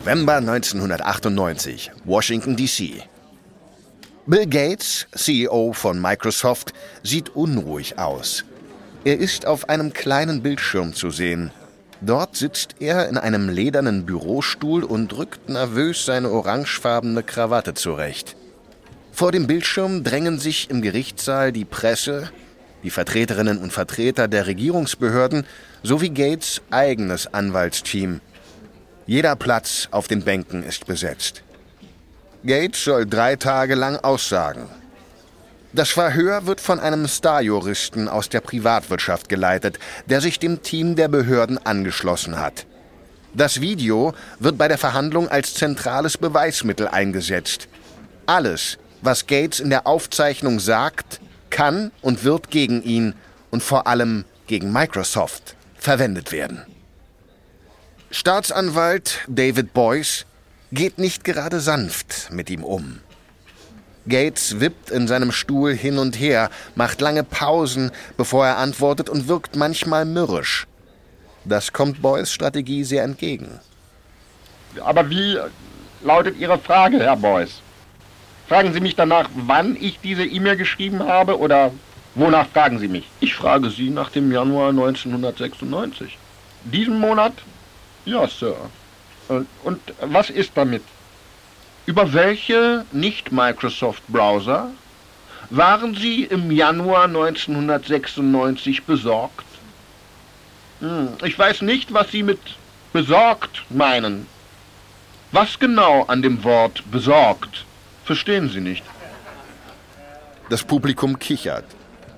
November 1998, Washington, D.C. Bill Gates, CEO von Microsoft, sieht unruhig aus. Er ist auf einem kleinen Bildschirm zu sehen. Dort sitzt er in einem ledernen Bürostuhl und rückt nervös seine orangefarbene Krawatte zurecht. Vor dem Bildschirm drängen sich im Gerichtssaal die Presse, die Vertreterinnen und Vertreter der Regierungsbehörden sowie Gates eigenes Anwaltsteam. Jeder Platz auf den Bänken ist besetzt. Gates soll drei Tage lang aussagen. Das Verhör wird von einem Starjuristen aus der Privatwirtschaft geleitet, der sich dem Team der Behörden angeschlossen hat. Das Video wird bei der Verhandlung als zentrales Beweismittel eingesetzt. Alles, was Gates in der Aufzeichnung sagt, kann und wird gegen ihn und vor allem gegen Microsoft verwendet werden. Staatsanwalt David Boyce geht nicht gerade sanft mit ihm um. Gates wippt in seinem Stuhl hin und her, macht lange Pausen, bevor er antwortet und wirkt manchmal mürrisch. Das kommt Boyce Strategie sehr entgegen. Aber wie lautet Ihre Frage, Herr Boyce? Fragen Sie mich danach, wann ich diese E-Mail geschrieben habe oder wonach fragen Sie mich? Ich frage Sie nach dem Januar 1996. Diesen Monat? Ja, Sir. Und, und was ist damit? Über welche Nicht-Microsoft-Browser waren Sie im Januar 1996 besorgt? Hm, ich weiß nicht, was Sie mit besorgt meinen. Was genau an dem Wort besorgt verstehen Sie nicht? Das Publikum kichert.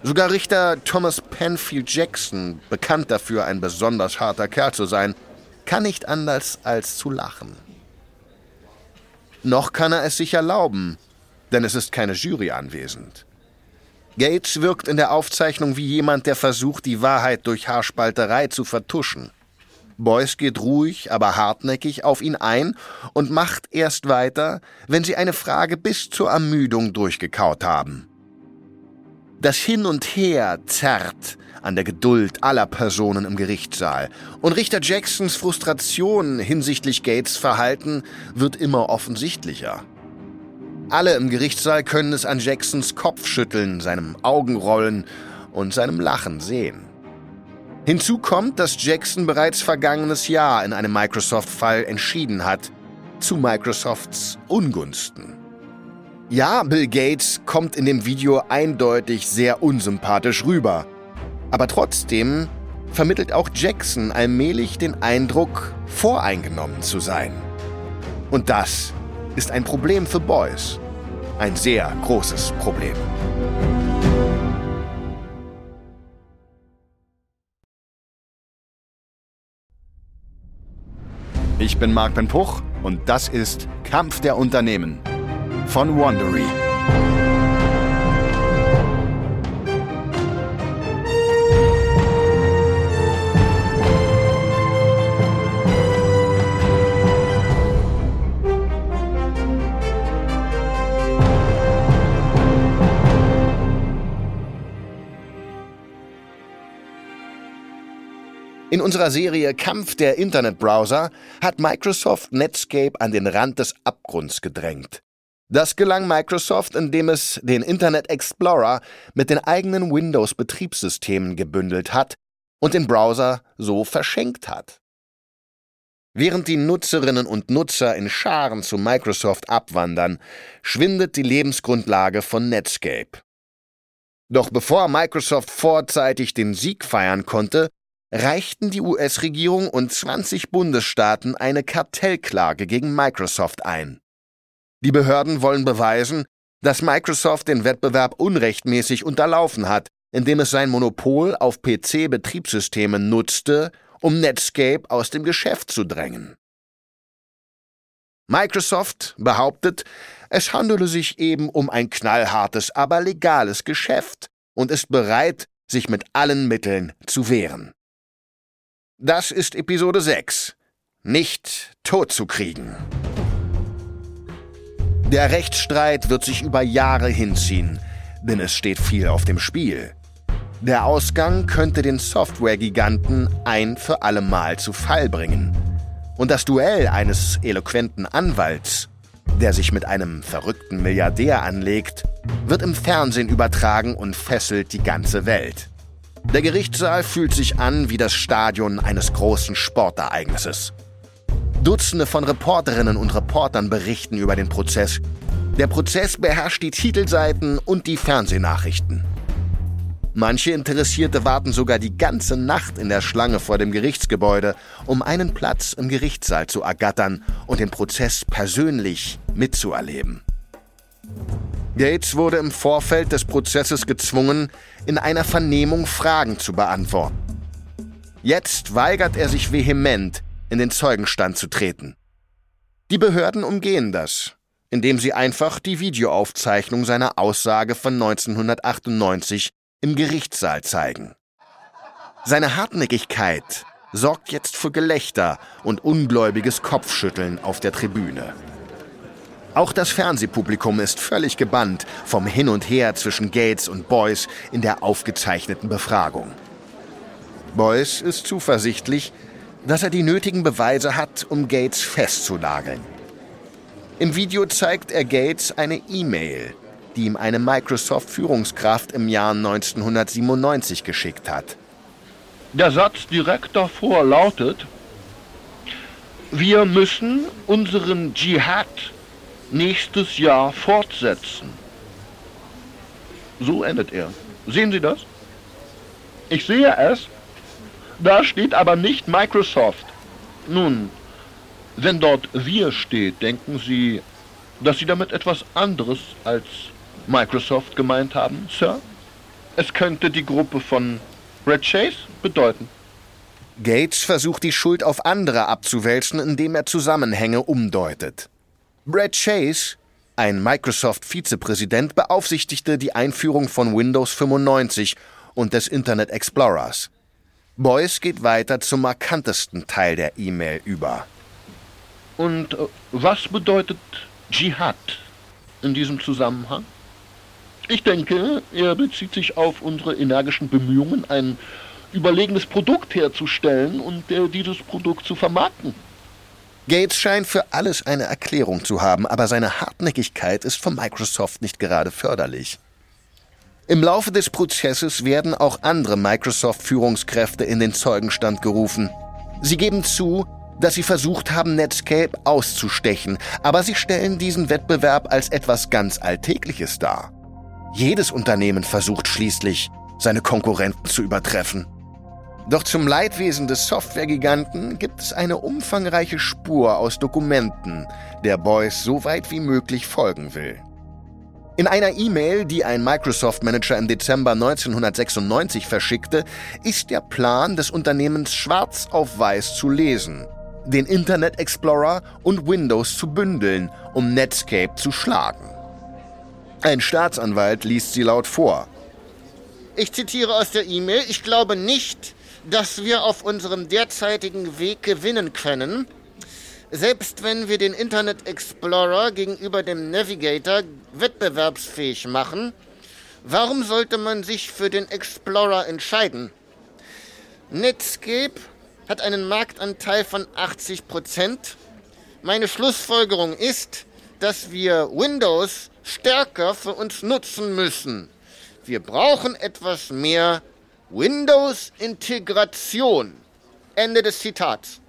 Sogar Richter Thomas Penfield Jackson, bekannt dafür, ein besonders harter Kerl zu sein, kann nicht anders als zu lachen. Noch kann er es sich erlauben, denn es ist keine Jury anwesend. Gates wirkt in der Aufzeichnung wie jemand, der versucht, die Wahrheit durch Haarspalterei zu vertuschen. Beuys geht ruhig, aber hartnäckig auf ihn ein und macht erst weiter, wenn sie eine Frage bis zur Ermüdung durchgekaut haben. Das Hin und Her zerrt an der Geduld aller Personen im Gerichtssaal. Und Richter Jacksons Frustration hinsichtlich Gates Verhalten wird immer offensichtlicher. Alle im Gerichtssaal können es an Jacksons Kopfschütteln, seinem Augenrollen und seinem Lachen sehen. Hinzu kommt, dass Jackson bereits vergangenes Jahr in einem Microsoft-Fall entschieden hat, zu Microsofts Ungunsten. Ja, Bill Gates kommt in dem Video eindeutig sehr unsympathisch rüber. Aber trotzdem vermittelt auch Jackson allmählich den Eindruck, voreingenommen zu sein. Und das ist ein Problem für Boys. Ein sehr großes Problem. Ich bin Marc Ben Puch und das ist Kampf der Unternehmen von Wandery. In unserer Serie Kampf der Internetbrowser hat Microsoft Netscape an den Rand des Abgrunds gedrängt. Das gelang Microsoft, indem es den Internet Explorer mit den eigenen Windows-Betriebssystemen gebündelt hat und den Browser so verschenkt hat. Während die Nutzerinnen und Nutzer in Scharen zu Microsoft abwandern, schwindet die Lebensgrundlage von Netscape. Doch bevor Microsoft vorzeitig den Sieg feiern konnte, reichten die US-Regierung und 20 Bundesstaaten eine Kartellklage gegen Microsoft ein. Die Behörden wollen beweisen, dass Microsoft den Wettbewerb unrechtmäßig unterlaufen hat, indem es sein Monopol auf PC-Betriebssysteme nutzte, um Netscape aus dem Geschäft zu drängen. Microsoft behauptet, es handele sich eben um ein knallhartes, aber legales Geschäft und ist bereit, sich mit allen Mitteln zu wehren. Das ist Episode 6. Nicht tot zu kriegen. Der Rechtsstreit wird sich über Jahre hinziehen, denn es steht viel auf dem Spiel. Der Ausgang könnte den Software-Giganten ein für alle Mal zu Fall bringen. Und das Duell eines eloquenten Anwalts, der sich mit einem verrückten Milliardär anlegt, wird im Fernsehen übertragen und fesselt die ganze Welt. Der Gerichtssaal fühlt sich an wie das Stadion eines großen Sportereignisses. Dutzende von Reporterinnen und Reportern berichten über den Prozess. Der Prozess beherrscht die Titelseiten und die Fernsehnachrichten. Manche Interessierte warten sogar die ganze Nacht in der Schlange vor dem Gerichtsgebäude, um einen Platz im Gerichtssaal zu ergattern und den Prozess persönlich mitzuerleben. Gates wurde im Vorfeld des Prozesses gezwungen, in einer Vernehmung Fragen zu beantworten. Jetzt weigert er sich vehement, in den Zeugenstand zu treten. Die Behörden umgehen das, indem sie einfach die Videoaufzeichnung seiner Aussage von 1998 im Gerichtssaal zeigen. Seine Hartnäckigkeit sorgt jetzt für Gelächter und ungläubiges Kopfschütteln auf der Tribüne. Auch das Fernsehpublikum ist völlig gebannt vom Hin und Her zwischen Gates und Boyce in der aufgezeichneten Befragung. Boyce ist zuversichtlich, dass er die nötigen Beweise hat, um Gates festzunageln. Im Video zeigt er Gates eine E-Mail, die ihm eine Microsoft-Führungskraft im Jahr 1997 geschickt hat. Der Satz direkt davor lautet, wir müssen unseren Dschihad nächstes Jahr fortsetzen. So endet er. Sehen Sie das? Ich sehe es. Da steht aber nicht Microsoft. Nun, wenn dort wir steht, denken Sie, dass Sie damit etwas anderes als Microsoft gemeint haben, Sir? Es könnte die Gruppe von Red Chase bedeuten. Gates versucht die Schuld auf andere abzuwälzen, indem er Zusammenhänge umdeutet. Brad Chase, ein Microsoft-Vizepräsident, beaufsichtigte die Einführung von Windows 95 und des Internet Explorers. Boyce geht weiter zum markantesten Teil der E-Mail über. Und äh, was bedeutet Dschihad in diesem Zusammenhang? Ich denke, er bezieht sich auf unsere energischen Bemühungen, ein überlegenes Produkt herzustellen und äh, dieses Produkt zu vermarkten. Gates scheint für alles eine Erklärung zu haben, aber seine Hartnäckigkeit ist von Microsoft nicht gerade förderlich. Im Laufe des Prozesses werden auch andere Microsoft-Führungskräfte in den Zeugenstand gerufen. Sie geben zu, dass sie versucht haben, Netscape auszustechen, aber sie stellen diesen Wettbewerb als etwas ganz Alltägliches dar. Jedes Unternehmen versucht schließlich, seine Konkurrenten zu übertreffen. Doch zum Leidwesen des Softwaregiganten gibt es eine umfangreiche Spur aus Dokumenten, der Boyce so weit wie möglich folgen will. In einer E-Mail, die ein Microsoft-Manager im Dezember 1996 verschickte, ist der Plan des Unternehmens schwarz auf weiß zu lesen, den Internet Explorer und Windows zu bündeln, um Netscape zu schlagen. Ein Staatsanwalt liest sie laut vor. Ich zitiere aus der E-Mail, ich glaube nicht, dass wir auf unserem derzeitigen Weg gewinnen können, selbst wenn wir den Internet Explorer gegenüber dem Navigator wettbewerbsfähig machen, warum sollte man sich für den Explorer entscheiden? Netscape hat einen Marktanteil von 80 Prozent. Meine Schlussfolgerung ist, dass wir Windows stärker für uns nutzen müssen. Wir brauchen etwas mehr Windows-Integration. Ende des Zitats.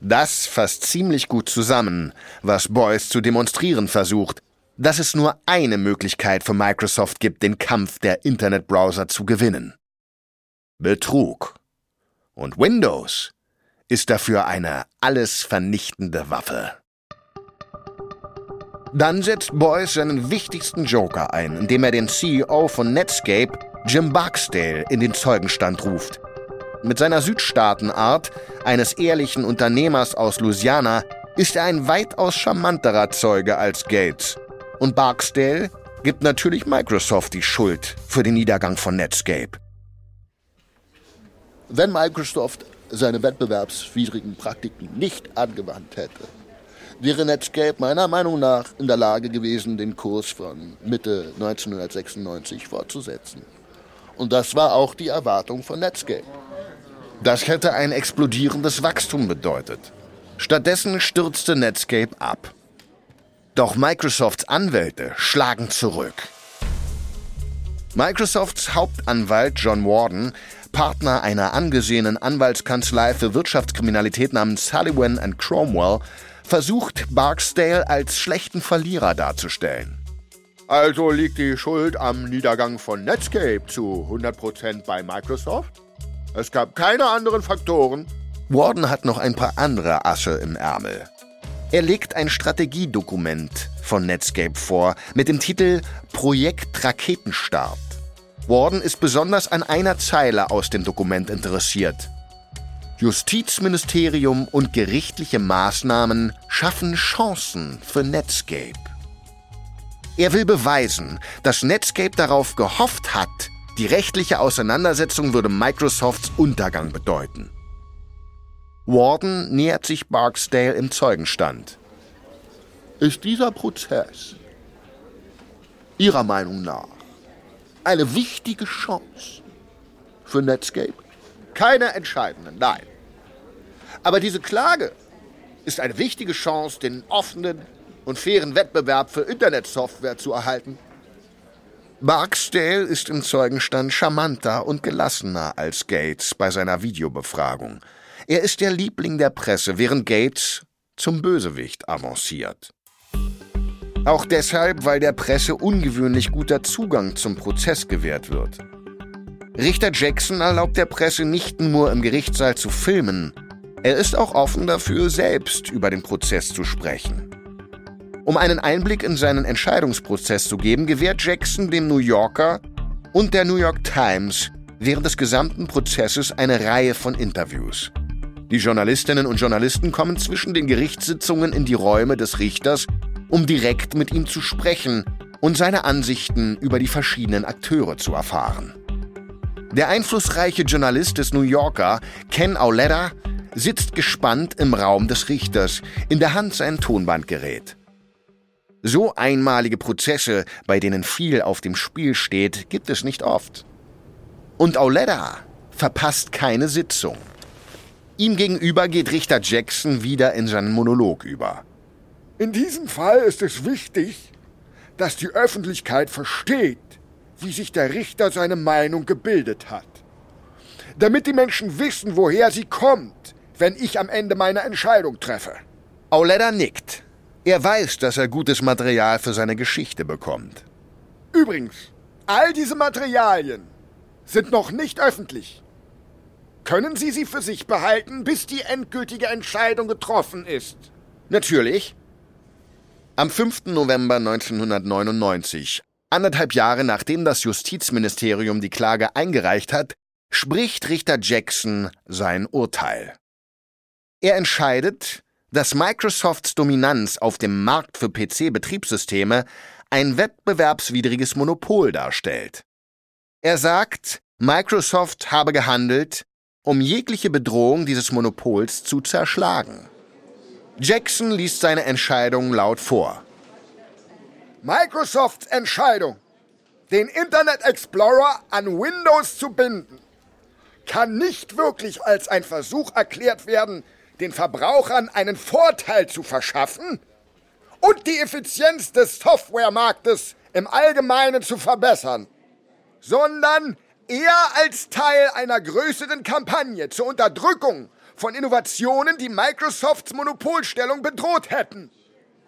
Das fasst ziemlich gut zusammen, was Boyce zu demonstrieren versucht, dass es nur eine Möglichkeit für Microsoft gibt, den Kampf der Internetbrowser zu gewinnen. Betrug. Und Windows ist dafür eine alles vernichtende Waffe. Dann setzt Boyce seinen wichtigsten Joker ein, indem er den CEO von Netscape Jim Barksdale in den Zeugenstand ruft. Mit seiner Südstaatenart eines ehrlichen Unternehmers aus Louisiana ist er ein weitaus charmanterer Zeuge als Gates. Und Barksdale gibt natürlich Microsoft die Schuld für den Niedergang von Netscape. Wenn Microsoft seine wettbewerbswidrigen Praktiken nicht angewandt hätte, wäre Netscape meiner Meinung nach in der Lage gewesen, den Kurs von Mitte 1996 fortzusetzen. Und das war auch die Erwartung von Netscape. Das hätte ein explodierendes Wachstum bedeutet. Stattdessen stürzte Netscape ab. Doch Microsofts Anwälte schlagen zurück. Microsofts Hauptanwalt John Warden, Partner einer angesehenen Anwaltskanzlei für Wirtschaftskriminalität namens Sullivan Cromwell, versucht Barksdale als schlechten Verlierer darzustellen. Also liegt die Schuld am Niedergang von Netscape zu 100% bei Microsoft? Es gab keine anderen Faktoren. Warden hat noch ein paar andere Asche im Ärmel. Er legt ein Strategiedokument von Netscape vor mit dem Titel Projekt Raketenstart. Warden ist besonders an einer Zeile aus dem Dokument interessiert. Justizministerium und gerichtliche Maßnahmen schaffen Chancen für Netscape. Er will beweisen, dass Netscape darauf gehofft hat, die rechtliche Auseinandersetzung würde Microsofts Untergang bedeuten. Warden nähert sich Barksdale im Zeugenstand. Ist dieser Prozess Ihrer Meinung nach eine wichtige Chance für Netscape? Keine entscheidenden, nein. Aber diese Klage ist eine wichtige Chance, den offenen und fairen Wettbewerb für Internetsoftware zu erhalten. Barksdale ist im Zeugenstand charmanter und gelassener als Gates bei seiner Videobefragung. Er ist der Liebling der Presse, während Gates zum Bösewicht avanciert. Auch deshalb, weil der Presse ungewöhnlich guter Zugang zum Prozess gewährt wird. Richter Jackson erlaubt der Presse nicht nur im Gerichtssaal zu filmen, er ist auch offen dafür, selbst über den Prozess zu sprechen. Um einen Einblick in seinen Entscheidungsprozess zu geben, gewährt Jackson dem New Yorker und der New York Times während des gesamten Prozesses eine Reihe von Interviews. Die Journalistinnen und Journalisten kommen zwischen den Gerichtssitzungen in die Räume des Richters, um direkt mit ihm zu sprechen und seine Ansichten über die verschiedenen Akteure zu erfahren. Der einflussreiche Journalist des New Yorker, Ken Auletta, sitzt gespannt im Raum des Richters, in der Hand sein Tonbandgerät. So einmalige Prozesse, bei denen viel auf dem Spiel steht, gibt es nicht oft. Und Auletta verpasst keine Sitzung. Ihm gegenüber geht Richter Jackson wieder in seinen Monolog über. In diesem Fall ist es wichtig, dass die Öffentlichkeit versteht, wie sich der Richter seine Meinung gebildet hat. Damit die Menschen wissen, woher sie kommt, wenn ich am Ende meine Entscheidung treffe. Auletta nickt. Er weiß, dass er gutes Material für seine Geschichte bekommt. Übrigens, all diese Materialien sind noch nicht öffentlich. Können Sie sie für sich behalten, bis die endgültige Entscheidung getroffen ist? Natürlich. Am 5. November 1999, anderthalb Jahre nachdem das Justizministerium die Klage eingereicht hat, spricht Richter Jackson sein Urteil. Er entscheidet, dass Microsofts Dominanz auf dem Markt für PC-Betriebssysteme ein wettbewerbswidriges Monopol darstellt. Er sagt, Microsoft habe gehandelt, um jegliche Bedrohung dieses Monopols zu zerschlagen. Jackson liest seine Entscheidung laut vor. Microsofts Entscheidung, den Internet Explorer an Windows zu binden, kann nicht wirklich als ein Versuch erklärt werden, den Verbrauchern einen Vorteil zu verschaffen und die Effizienz des Softwaremarktes im Allgemeinen zu verbessern, sondern eher als Teil einer größeren Kampagne zur Unterdrückung von Innovationen, die Microsofts Monopolstellung bedroht hätten.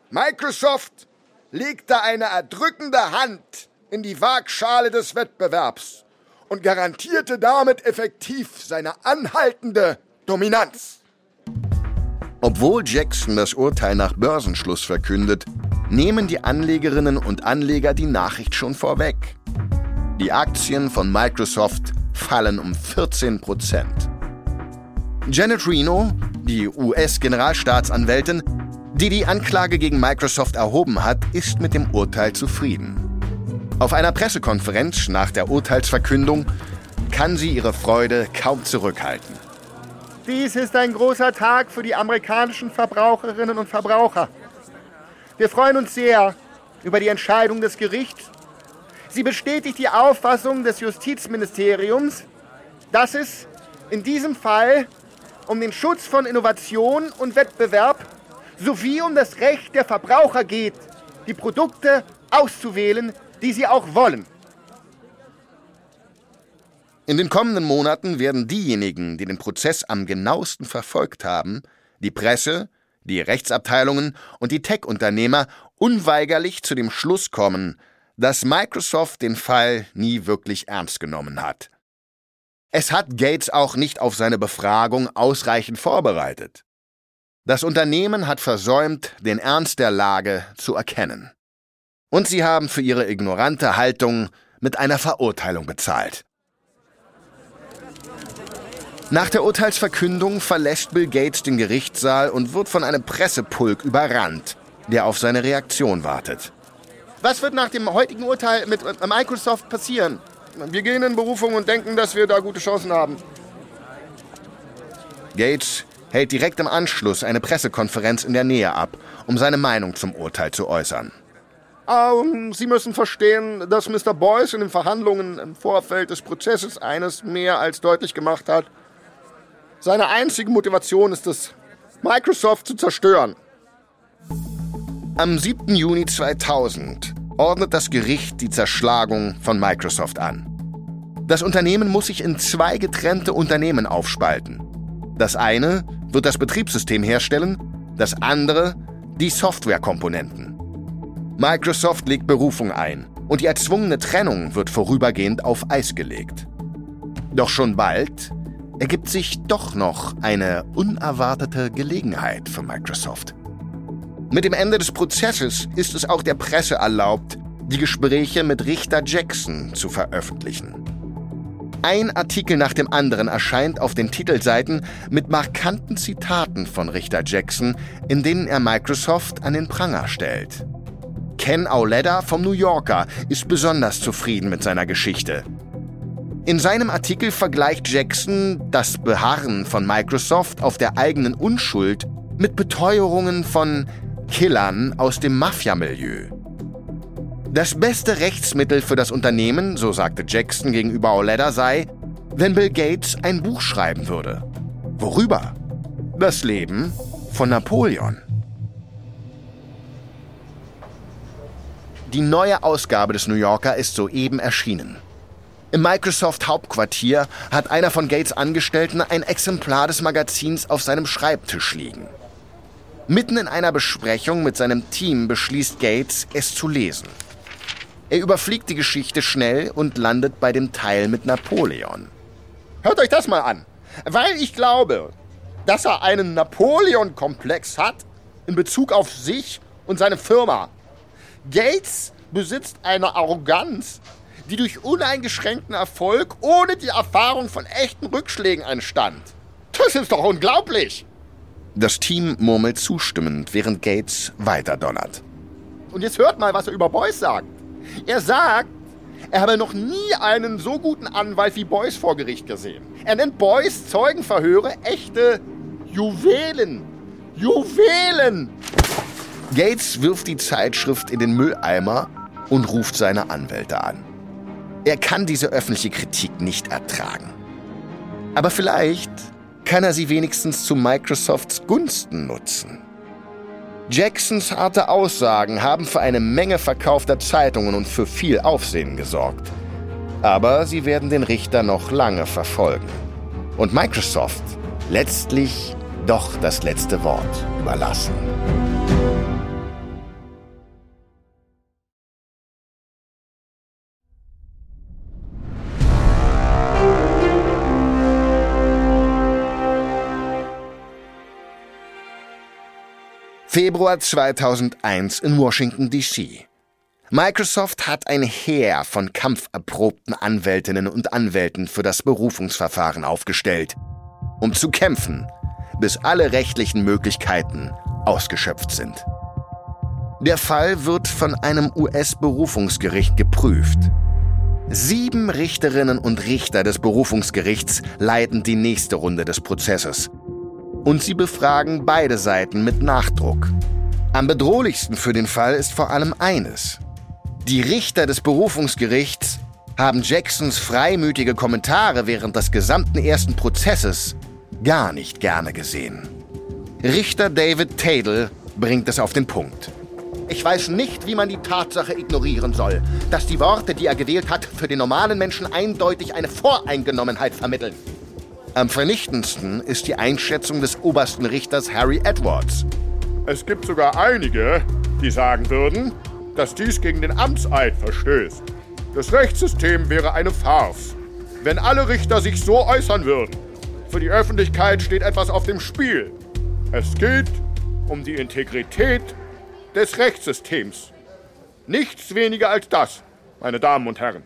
Microsoft legte eine erdrückende Hand in die Waagschale des Wettbewerbs und garantierte damit effektiv seine anhaltende Dominanz. Obwohl Jackson das Urteil nach Börsenschluss verkündet, nehmen die Anlegerinnen und Anleger die Nachricht schon vorweg. Die Aktien von Microsoft fallen um 14 Prozent. Janet Reno, die US-Generalstaatsanwältin, die die Anklage gegen Microsoft erhoben hat, ist mit dem Urteil zufrieden. Auf einer Pressekonferenz nach der Urteilsverkündung kann sie ihre Freude kaum zurückhalten. Dies ist ein großer Tag für die amerikanischen Verbraucherinnen und Verbraucher. Wir freuen uns sehr über die Entscheidung des Gerichts Sie bestätigt die Auffassung des Justizministeriums, dass es in diesem Fall um den Schutz von Innovation und Wettbewerb sowie um das Recht der Verbraucher geht, die Produkte auszuwählen, die sie auch wollen. In den kommenden Monaten werden diejenigen, die den Prozess am genauesten verfolgt haben, die Presse, die Rechtsabteilungen und die Tech-Unternehmer unweigerlich zu dem Schluss kommen, dass Microsoft den Fall nie wirklich ernst genommen hat. Es hat Gates auch nicht auf seine Befragung ausreichend vorbereitet. Das Unternehmen hat versäumt, den Ernst der Lage zu erkennen. Und sie haben für ihre ignorante Haltung mit einer Verurteilung bezahlt. Nach der Urteilsverkündung verlässt Bill Gates den Gerichtssaal und wird von einem Pressepulk überrannt, der auf seine Reaktion wartet. Was wird nach dem heutigen Urteil mit Microsoft passieren? Wir gehen in Berufung und denken, dass wir da gute Chancen haben. Gates hält direkt im Anschluss eine Pressekonferenz in der Nähe ab, um seine Meinung zum Urteil zu äußern. Um, Sie müssen verstehen, dass Mr. Boyce in den Verhandlungen im Vorfeld des Prozesses eines mehr als deutlich gemacht hat. Seine einzige Motivation ist es, Microsoft zu zerstören. Am 7. Juni 2000 ordnet das Gericht die Zerschlagung von Microsoft an. Das Unternehmen muss sich in zwei getrennte Unternehmen aufspalten. Das eine wird das Betriebssystem herstellen, das andere die Softwarekomponenten. Microsoft legt Berufung ein und die erzwungene Trennung wird vorübergehend auf Eis gelegt. Doch schon bald ergibt sich doch noch eine unerwartete Gelegenheit für Microsoft. Mit dem Ende des Prozesses ist es auch der Presse erlaubt, die Gespräche mit Richter Jackson zu veröffentlichen. Ein Artikel nach dem anderen erscheint auf den Titelseiten mit markanten Zitaten von Richter Jackson, in denen er Microsoft an den Pranger stellt. Ken Auleda vom New Yorker ist besonders zufrieden mit seiner Geschichte. In seinem Artikel vergleicht Jackson das Beharren von Microsoft auf der eigenen Unschuld mit Beteuerungen von Killern aus dem Mafia-Milieu. Das beste Rechtsmittel für das Unternehmen, so sagte Jackson gegenüber Oleda, sei, wenn Bill Gates ein Buch schreiben würde. Worüber? Das Leben von Napoleon. Die neue Ausgabe des New Yorker ist soeben erschienen. Im Microsoft Hauptquartier hat einer von Gates Angestellten ein Exemplar des Magazins auf seinem Schreibtisch liegen. Mitten in einer Besprechung mit seinem Team beschließt Gates, es zu lesen. Er überfliegt die Geschichte schnell und landet bei dem Teil mit Napoleon. Hört euch das mal an. Weil ich glaube, dass er einen Napoleon-Komplex hat in Bezug auf sich und seine Firma. Gates besitzt eine Arroganz, die durch uneingeschränkten Erfolg ohne die Erfahrung von echten Rückschlägen entstand. Das ist doch unglaublich! Das Team murmelt zustimmend, während Gates weiter donnert. Und jetzt hört mal, was er über Boyce sagt. Er sagt, er habe noch nie einen so guten Anwalt wie Boyce vor Gericht gesehen. Er nennt Boyce Zeugenverhöre echte Juwelen. Juwelen! Gates wirft die Zeitschrift in den Mülleimer und ruft seine Anwälte an. Er kann diese öffentliche Kritik nicht ertragen. Aber vielleicht kann er sie wenigstens zu Microsofts Gunsten nutzen. Jacksons harte Aussagen haben für eine Menge verkaufter Zeitungen und für viel Aufsehen gesorgt. Aber sie werden den Richter noch lange verfolgen. Und Microsoft letztlich doch das letzte Wort überlassen. Februar 2001 in Washington, D.C. Microsoft hat ein Heer von kampferprobten Anwältinnen und Anwälten für das Berufungsverfahren aufgestellt, um zu kämpfen, bis alle rechtlichen Möglichkeiten ausgeschöpft sind. Der Fall wird von einem US-Berufungsgericht geprüft. Sieben Richterinnen und Richter des Berufungsgerichts leiten die nächste Runde des Prozesses und sie befragen beide Seiten mit Nachdruck. Am bedrohlichsten für den Fall ist vor allem eines. Die Richter des Berufungsgerichts haben Jacksons freimütige Kommentare während des gesamten ersten Prozesses gar nicht gerne gesehen. Richter David Tadle bringt es auf den Punkt. Ich weiß nicht, wie man die Tatsache ignorieren soll, dass die Worte, die er gewählt hat, für den normalen Menschen eindeutig eine Voreingenommenheit vermitteln. Am vernichtendsten ist die Einschätzung des obersten Richters Harry Edwards. Es gibt sogar einige, die sagen würden, dass dies gegen den Amtseid verstößt. Das Rechtssystem wäre eine Farce, wenn alle Richter sich so äußern würden. Für die Öffentlichkeit steht etwas auf dem Spiel. Es geht um die Integrität des Rechtssystems. Nichts weniger als das, meine Damen und Herren.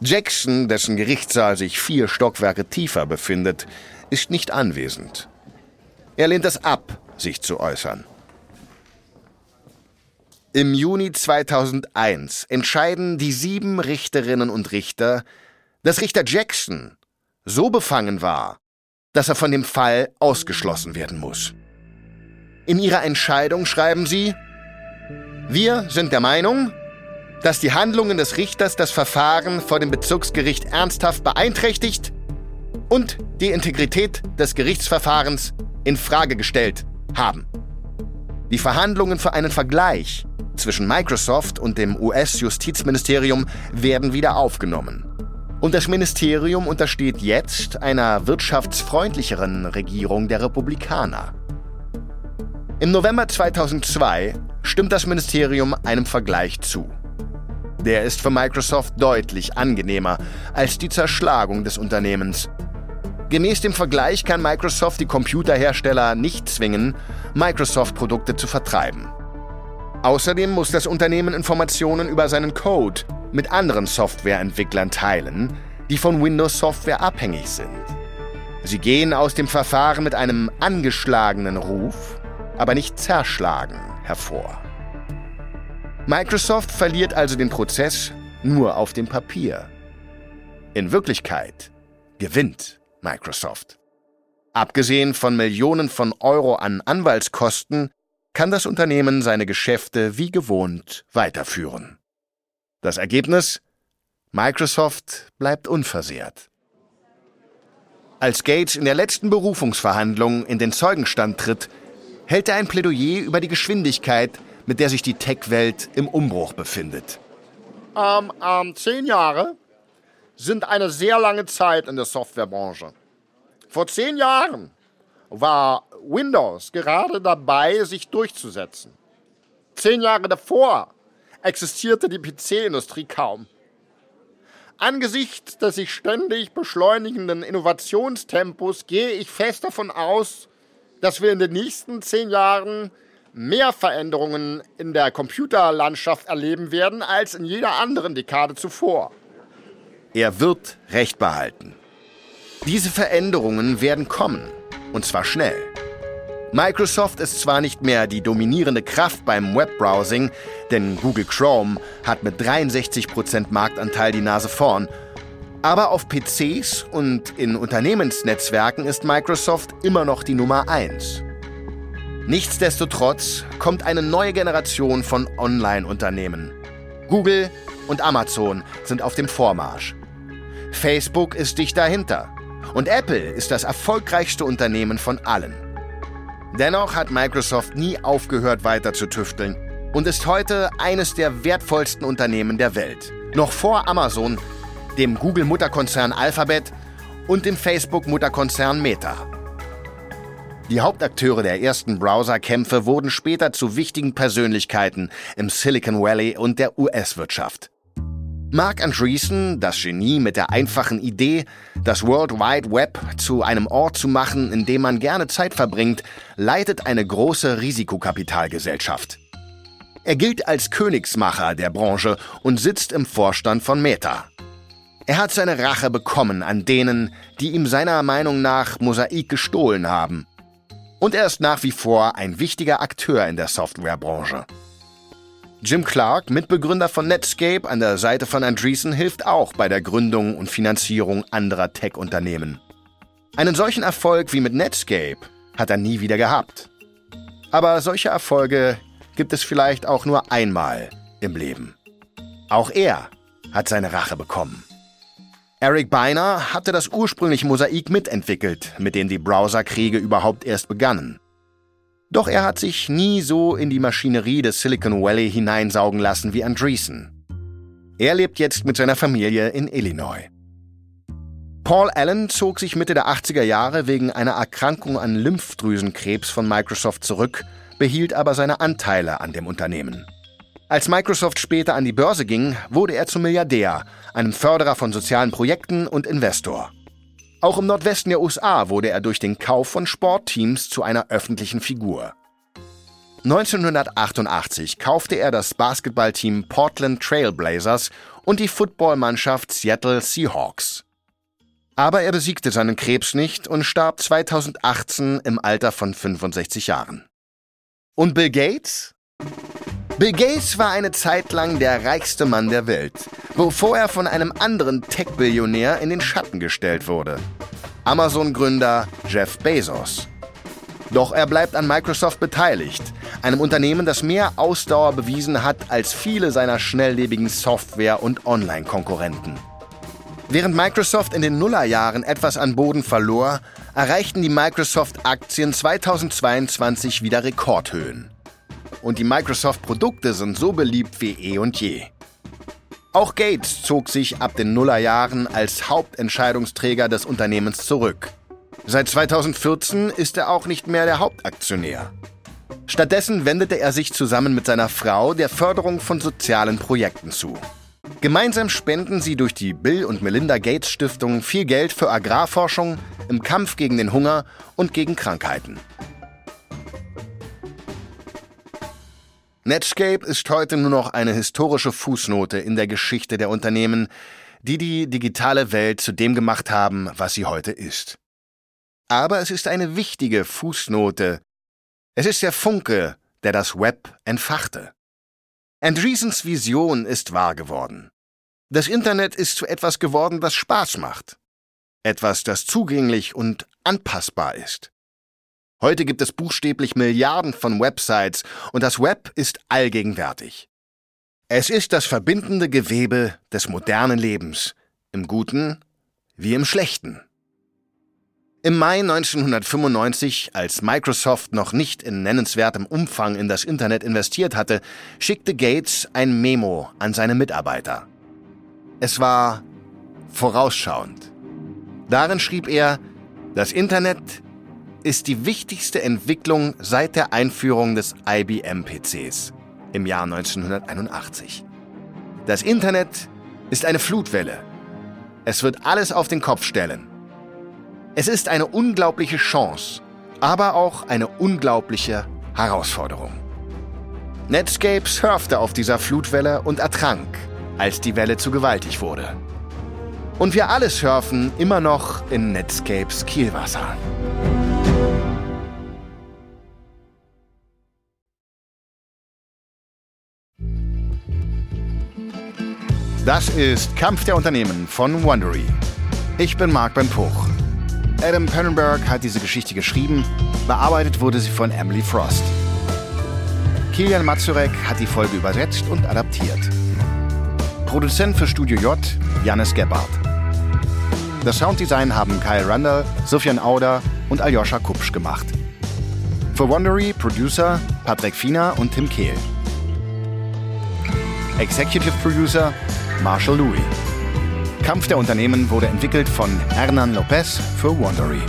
Jackson, dessen Gerichtssaal sich vier Stockwerke tiefer befindet, ist nicht anwesend. Er lehnt es ab, sich zu äußern. Im Juni 2001 entscheiden die sieben Richterinnen und Richter, dass Richter Jackson so befangen war, dass er von dem Fall ausgeschlossen werden muss. In ihrer Entscheidung schreiben sie, wir sind der Meinung, dass die Handlungen des Richters das Verfahren vor dem Bezirksgericht ernsthaft beeinträchtigt und die Integrität des Gerichtsverfahrens in Frage gestellt haben. Die Verhandlungen für einen Vergleich zwischen Microsoft und dem US-Justizministerium werden wieder aufgenommen. Und das Ministerium untersteht jetzt einer wirtschaftsfreundlicheren Regierung der Republikaner. Im November 2002 stimmt das Ministerium einem Vergleich zu. Der ist für Microsoft deutlich angenehmer als die Zerschlagung des Unternehmens. Gemäß dem Vergleich kann Microsoft die Computerhersteller nicht zwingen, Microsoft-Produkte zu vertreiben. Außerdem muss das Unternehmen Informationen über seinen Code mit anderen Softwareentwicklern teilen, die von Windows Software abhängig sind. Sie gehen aus dem Verfahren mit einem angeschlagenen Ruf, aber nicht zerschlagen hervor. Microsoft verliert also den Prozess nur auf dem Papier. In Wirklichkeit gewinnt Microsoft. Abgesehen von Millionen von Euro an Anwaltskosten kann das Unternehmen seine Geschäfte wie gewohnt weiterführen. Das Ergebnis? Microsoft bleibt unversehrt. Als Gates in der letzten Berufungsverhandlung in den Zeugenstand tritt, hält er ein Plädoyer über die Geschwindigkeit, mit der sich die Tech-Welt im Umbruch befindet. Ähm, ähm, zehn Jahre sind eine sehr lange Zeit in der Softwarebranche. Vor zehn Jahren war Windows gerade dabei, sich durchzusetzen. Zehn Jahre davor existierte die PC-Industrie kaum. Angesichts des sich ständig beschleunigenden Innovationstempos gehe ich fest davon aus, dass wir in den nächsten zehn Jahren mehr Veränderungen in der Computerlandschaft erleben werden als in jeder anderen Dekade zuvor. Er wird Recht behalten. Diese Veränderungen werden kommen, und zwar schnell. Microsoft ist zwar nicht mehr die dominierende Kraft beim Webbrowsing, denn Google Chrome hat mit 63% Marktanteil die Nase vorn, aber auf PCs und in Unternehmensnetzwerken ist Microsoft immer noch die Nummer 1. Nichtsdestotrotz kommt eine neue Generation von Online-Unternehmen. Google und Amazon sind auf dem Vormarsch. Facebook ist dicht dahinter. Und Apple ist das erfolgreichste Unternehmen von allen. Dennoch hat Microsoft nie aufgehört weiter zu tüfteln und ist heute eines der wertvollsten Unternehmen der Welt. Noch vor Amazon, dem Google-Mutterkonzern Alphabet und dem Facebook-Mutterkonzern Meta. Die Hauptakteure der ersten Browserkämpfe wurden später zu wichtigen Persönlichkeiten im Silicon Valley und der US-Wirtschaft. Mark Andreessen, das Genie mit der einfachen Idee, das World Wide Web zu einem Ort zu machen, in dem man gerne Zeit verbringt, leitet eine große Risikokapitalgesellschaft. Er gilt als Königsmacher der Branche und sitzt im Vorstand von Meta. Er hat seine Rache bekommen an denen, die ihm seiner Meinung nach Mosaik gestohlen haben. Und er ist nach wie vor ein wichtiger Akteur in der Softwarebranche. Jim Clark, Mitbegründer von Netscape an der Seite von Andreessen, hilft auch bei der Gründung und Finanzierung anderer Tech-Unternehmen. Einen solchen Erfolg wie mit Netscape hat er nie wieder gehabt. Aber solche Erfolge gibt es vielleicht auch nur einmal im Leben. Auch er hat seine Rache bekommen. Eric Beiner hatte das ursprüngliche Mosaik mitentwickelt, mit dem die Browserkriege überhaupt erst begannen. Doch er hat sich nie so in die Maschinerie des Silicon Valley hineinsaugen lassen wie Andreessen. Er lebt jetzt mit seiner Familie in Illinois. Paul Allen zog sich Mitte der 80er Jahre wegen einer Erkrankung an Lymphdrüsenkrebs von Microsoft zurück, behielt aber seine Anteile an dem Unternehmen. Als Microsoft später an die Börse ging, wurde er zum Milliardär, einem Förderer von sozialen Projekten und Investor. Auch im Nordwesten der USA wurde er durch den Kauf von Sportteams zu einer öffentlichen Figur. 1988 kaufte er das Basketballteam Portland Trail Blazers und die Footballmannschaft Seattle Seahawks. Aber er besiegte seinen Krebs nicht und starb 2018 im Alter von 65 Jahren. Und Bill Gates? Bill Gates war eine Zeit lang der reichste Mann der Welt, bevor er von einem anderen Tech-Billionär in den Schatten gestellt wurde. Amazon-Gründer Jeff Bezos. Doch er bleibt an Microsoft beteiligt, einem Unternehmen, das mehr Ausdauer bewiesen hat als viele seiner schnelllebigen Software- und Online-Konkurrenten. Während Microsoft in den Nullerjahren etwas an Boden verlor, erreichten die Microsoft-Aktien 2022 wieder Rekordhöhen und die Microsoft-Produkte sind so beliebt wie eh und je. Auch Gates zog sich ab den Nullerjahren als Hauptentscheidungsträger des Unternehmens zurück. Seit 2014 ist er auch nicht mehr der Hauptaktionär. Stattdessen wendete er sich zusammen mit seiner Frau der Förderung von sozialen Projekten zu. Gemeinsam spenden sie durch die Bill und Melinda Gates Stiftung viel Geld für Agrarforschung, im Kampf gegen den Hunger und gegen Krankheiten. Netscape ist heute nur noch eine historische Fußnote in der Geschichte der Unternehmen, die die digitale Welt zu dem gemacht haben, was sie heute ist. Aber es ist eine wichtige Fußnote. Es ist der Funke, der das Web entfachte. Andreessens Vision ist wahr geworden. Das Internet ist zu etwas geworden, das Spaß macht. Etwas, das zugänglich und anpassbar ist. Heute gibt es buchstäblich Milliarden von Websites und das Web ist allgegenwärtig. Es ist das verbindende Gewebe des modernen Lebens, im Guten wie im Schlechten. Im Mai 1995, als Microsoft noch nicht in nennenswertem Umfang in das Internet investiert hatte, schickte Gates ein Memo an seine Mitarbeiter. Es war vorausschauend. Darin schrieb er, das Internet ist die wichtigste Entwicklung seit der Einführung des IBM-PCs im Jahr 1981. Das Internet ist eine Flutwelle. Es wird alles auf den Kopf stellen. Es ist eine unglaubliche Chance, aber auch eine unglaubliche Herausforderung. Netscape surfte auf dieser Flutwelle und ertrank, als die Welle zu gewaltig wurde. Und wir alle surfen immer noch in Netscapes Kielwasser. Das ist Kampf der Unternehmen von Wondery. Ich bin Mark Ben Puch. Adam Pennenberg hat diese Geschichte geschrieben, bearbeitet wurde sie von Emily Frost. Kilian Mazurek hat die Folge übersetzt und adaptiert. Produzent für Studio J, Janis Gebhardt. Das Sounddesign haben Kyle Randall, Sofian Auder und Aljoscha Kupsch gemacht. Für Wondery Producer Patrick Fiener und Tim Kehl. Executive Producer Marshall Louis. Kampf der Unternehmen wurde entwickelt von Hernan Lopez für Wandery.